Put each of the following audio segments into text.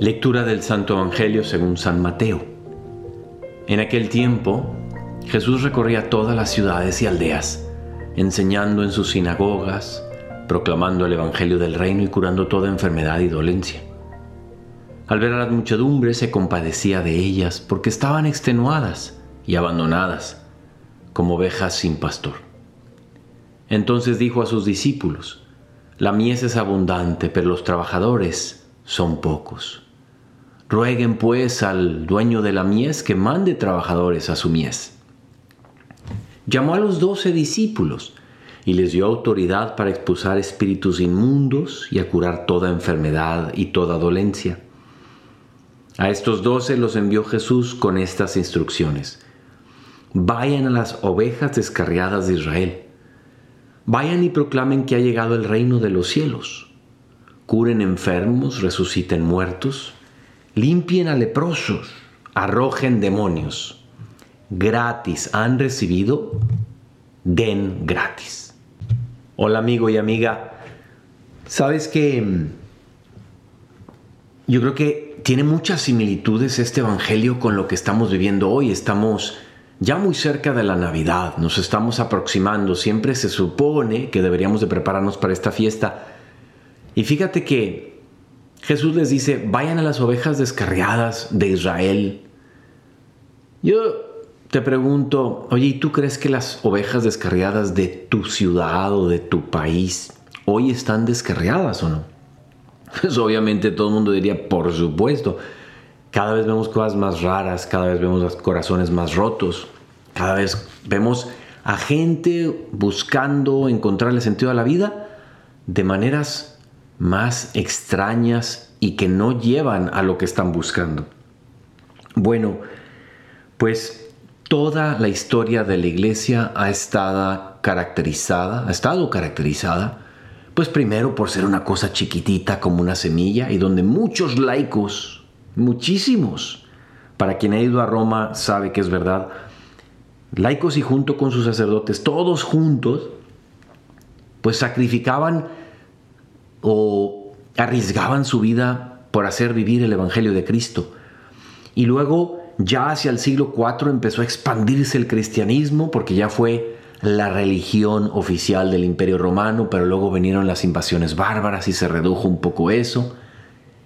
Lectura del Santo Evangelio según San Mateo. En aquel tiempo, Jesús recorría todas las ciudades y aldeas, enseñando en sus sinagogas, proclamando el Evangelio del reino y curando toda enfermedad y dolencia. Al ver a las muchedumbres se compadecía de ellas porque estaban extenuadas y abandonadas, como ovejas sin pastor. Entonces dijo a sus discípulos, La mies es abundante, pero los trabajadores son pocos. Rueguen pues al dueño de la mies que mande trabajadores a su mies. Llamó a los doce discípulos y les dio autoridad para expulsar espíritus inmundos y a curar toda enfermedad y toda dolencia. A estos doce los envió Jesús con estas instrucciones. Vayan a las ovejas descarriadas de Israel. Vayan y proclamen que ha llegado el reino de los cielos. Curen enfermos, resuciten muertos limpien a leprosos, arrojen demonios. Gratis han recibido, den gratis. Hola amigo y amiga, sabes que yo creo que tiene muchas similitudes este Evangelio con lo que estamos viviendo hoy. Estamos ya muy cerca de la Navidad, nos estamos aproximando, siempre se supone que deberíamos de prepararnos para esta fiesta. Y fíjate que Jesús les dice, vayan a las ovejas descarriadas de Israel. Yo te pregunto, oye, ¿y tú crees que las ovejas descarriadas de tu ciudad o de tu país hoy están descarriadas o no? Pues obviamente todo el mundo diría, por supuesto. Cada vez vemos cosas más raras, cada vez vemos los corazones más rotos, cada vez vemos a gente buscando encontrarle sentido a la vida de maneras más extrañas y que no llevan a lo que están buscando. Bueno, pues toda la historia de la iglesia ha estado caracterizada, ha estado caracterizada, pues primero por ser una cosa chiquitita como una semilla y donde muchos laicos, muchísimos, para quien ha ido a Roma sabe que es verdad, laicos y junto con sus sacerdotes, todos juntos, pues sacrificaban o arriesgaban su vida por hacer vivir el Evangelio de Cristo. Y luego, ya hacia el siglo IV, empezó a expandirse el cristianismo porque ya fue la religión oficial del Imperio Romano, pero luego vinieron las invasiones bárbaras y se redujo un poco eso.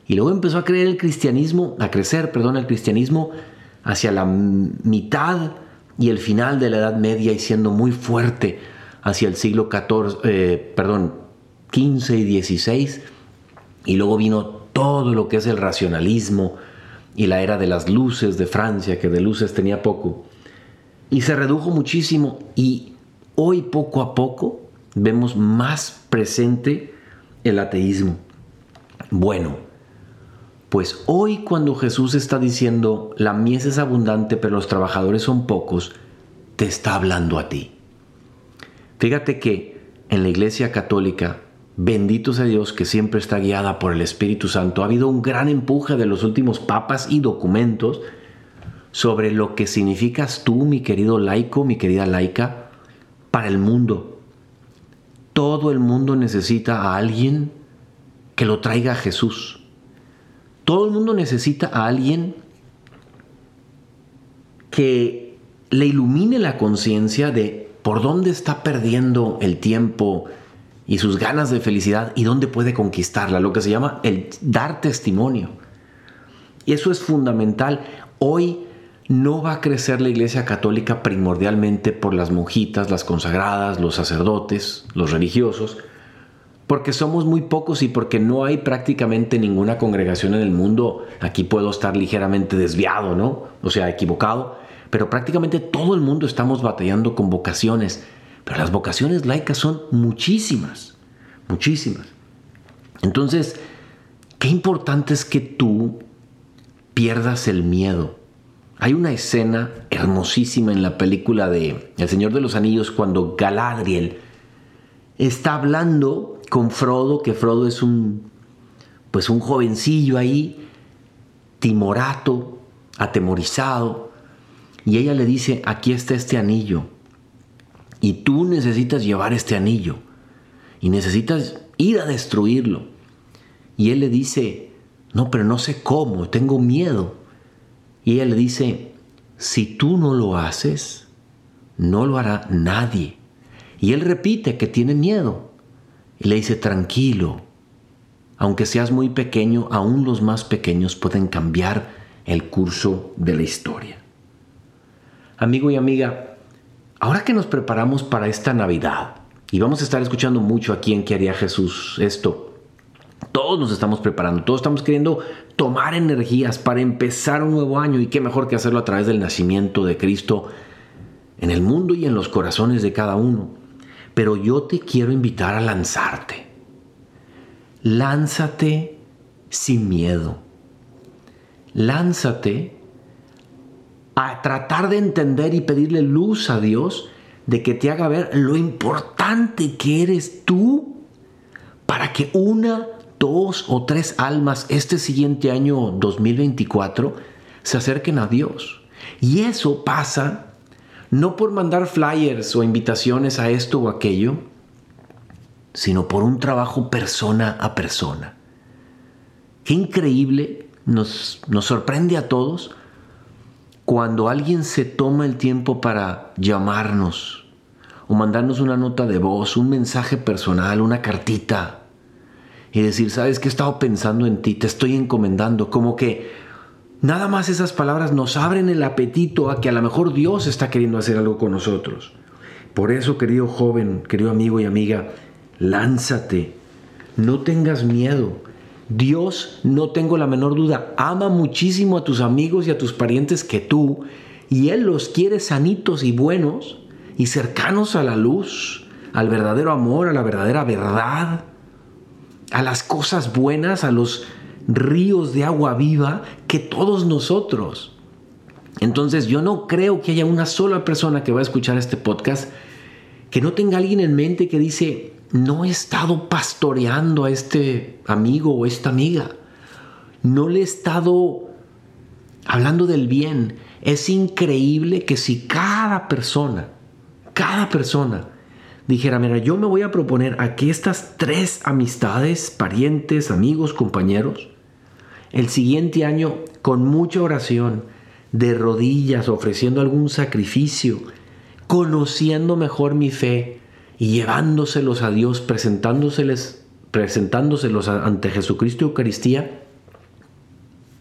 Y luego empezó a creer el cristianismo, a crecer, perdón, el cristianismo hacia la mitad y el final de la Edad Media y siendo muy fuerte hacia el siglo XIV, eh, perdón, 15 y 16, y luego vino todo lo que es el racionalismo y la era de las luces de Francia, que de luces tenía poco, y se redujo muchísimo, y hoy poco a poco vemos más presente el ateísmo. Bueno, pues hoy cuando Jesús está diciendo, la mies es abundante, pero los trabajadores son pocos, te está hablando a ti. Fíjate que en la Iglesia Católica Bendito sea Dios que siempre está guiada por el Espíritu Santo. Ha habido un gran empuje de los últimos papas y documentos sobre lo que significas tú, mi querido laico, mi querida laica, para el mundo. Todo el mundo necesita a alguien que lo traiga a Jesús. Todo el mundo necesita a alguien que le ilumine la conciencia de por dónde está perdiendo el tiempo y sus ganas de felicidad y dónde puede conquistarla, lo que se llama el dar testimonio. Y eso es fundamental. Hoy no va a crecer la Iglesia Católica primordialmente por las monjitas, las consagradas, los sacerdotes, los religiosos, porque somos muy pocos y porque no hay prácticamente ninguna congregación en el mundo. Aquí puedo estar ligeramente desviado, ¿no? O sea, equivocado, pero prácticamente todo el mundo estamos batallando con vocaciones pero las vocaciones laicas son muchísimas, muchísimas. Entonces, qué importante es que tú pierdas el miedo. Hay una escena hermosísima en la película de El Señor de los Anillos cuando Galadriel está hablando con Frodo, que Frodo es un pues un jovencillo ahí timorato, atemorizado, y ella le dice, "Aquí está este anillo y tú necesitas llevar este anillo y necesitas ir a destruirlo. Y él le dice, No, pero no sé cómo, tengo miedo. Y ella le dice, si tú no lo haces, no lo hará nadie. Y él repite que tiene miedo. Y le dice, tranquilo, aunque seas muy pequeño, aún los más pequeños pueden cambiar el curso de la historia. Amigo y amiga, ahora que nos preparamos para esta Navidad, y vamos a estar escuchando mucho aquí en qué haría Jesús esto, todos nos estamos preparando, todos estamos queriendo tomar energías para empezar un nuevo año y qué mejor que hacerlo a través del nacimiento de Cristo en el mundo y en los corazones de cada uno. Pero yo te quiero invitar a lanzarte. Lánzate sin miedo. Lánzate a tratar de entender y pedirle luz a Dios de que te haga ver lo importante que eres tú para que una, dos o tres almas este siguiente año 2024 se acerquen a Dios. Y eso pasa no por mandar flyers o invitaciones a esto o aquello, sino por un trabajo persona a persona. Qué increíble, nos, nos sorprende a todos cuando alguien se toma el tiempo para llamarnos o mandarnos una nota de voz, un mensaje personal, una cartita y decir, sabes que he estado pensando en ti, te estoy encomendando, como que nada más esas palabras nos abren el apetito a que a lo mejor Dios está queriendo hacer algo con nosotros. Por eso, querido joven, querido amigo y amiga, lánzate, no tengas miedo. Dios, no tengo la menor duda, ama muchísimo a tus amigos y a tus parientes que tú, y Él los quiere sanitos y buenos y cercanos a la luz, al verdadero amor, a la verdadera verdad, a las cosas buenas, a los ríos de agua viva que todos nosotros. Entonces yo no creo que haya una sola persona que va a escuchar este podcast que no tenga alguien en mente que dice, no he estado pastoreando a este amigo o esta amiga. No le he estado hablando del bien. Es increíble que si cada persona, cada persona dijera, mira, yo me voy a proponer a que estas tres amistades, parientes, amigos, compañeros, el siguiente año, con mucha oración, de rodillas, ofreciendo algún sacrificio, conociendo mejor mi fe, y llevándoselos a Dios, presentándoseles, presentándoselos ante Jesucristo y Eucaristía,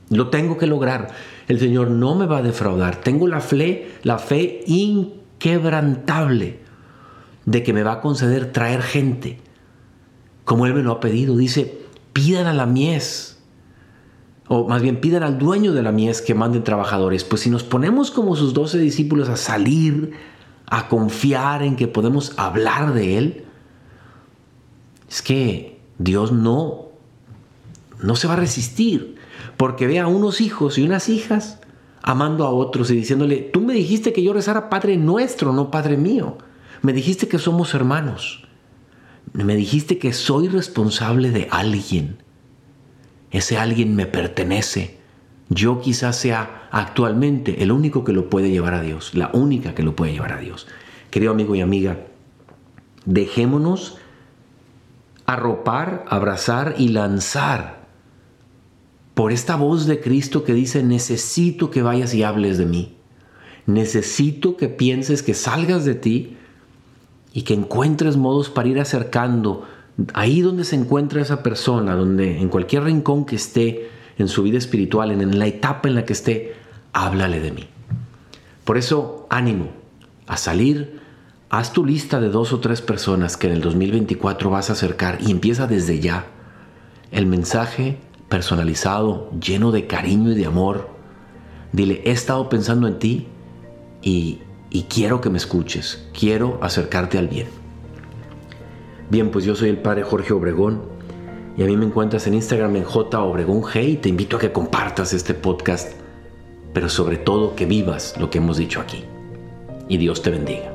lo tengo que lograr. El Señor no me va a defraudar. Tengo la fe, la fe inquebrantable de que me va a conceder traer gente, como Él me lo ha pedido. Dice, pidan a la mies, o más bien pidan al dueño de la mies que mande trabajadores. Pues si nos ponemos como sus doce discípulos a salir, a confiar en que podemos hablar de Él, es que Dios no, no se va a resistir, porque ve a unos hijos y unas hijas amando a otros y diciéndole, tú me dijiste que yo rezara Padre nuestro, no Padre mío. Me dijiste que somos hermanos. Me dijiste que soy responsable de alguien. Ese alguien me pertenece. Yo quizás sea actualmente el único que lo puede llevar a Dios, la única que lo puede llevar a Dios. Querido amigo y amiga, dejémonos arropar, abrazar y lanzar por esta voz de Cristo que dice, necesito que vayas y hables de mí. Necesito que pienses, que salgas de ti y que encuentres modos para ir acercando ahí donde se encuentra esa persona, donde en cualquier rincón que esté, en su vida espiritual, en la etapa en la que esté, háblale de mí. Por eso, ánimo a salir, haz tu lista de dos o tres personas que en el 2024 vas a acercar y empieza desde ya el mensaje personalizado, lleno de cariño y de amor. Dile, he estado pensando en ti y, y quiero que me escuches, quiero acercarte al bien. Bien, pues yo soy el padre Jorge Obregón y a mí me encuentras en Instagram en J Obregón G y te invito a que compartas este podcast, pero sobre todo que vivas lo que hemos dicho aquí. Y Dios te bendiga.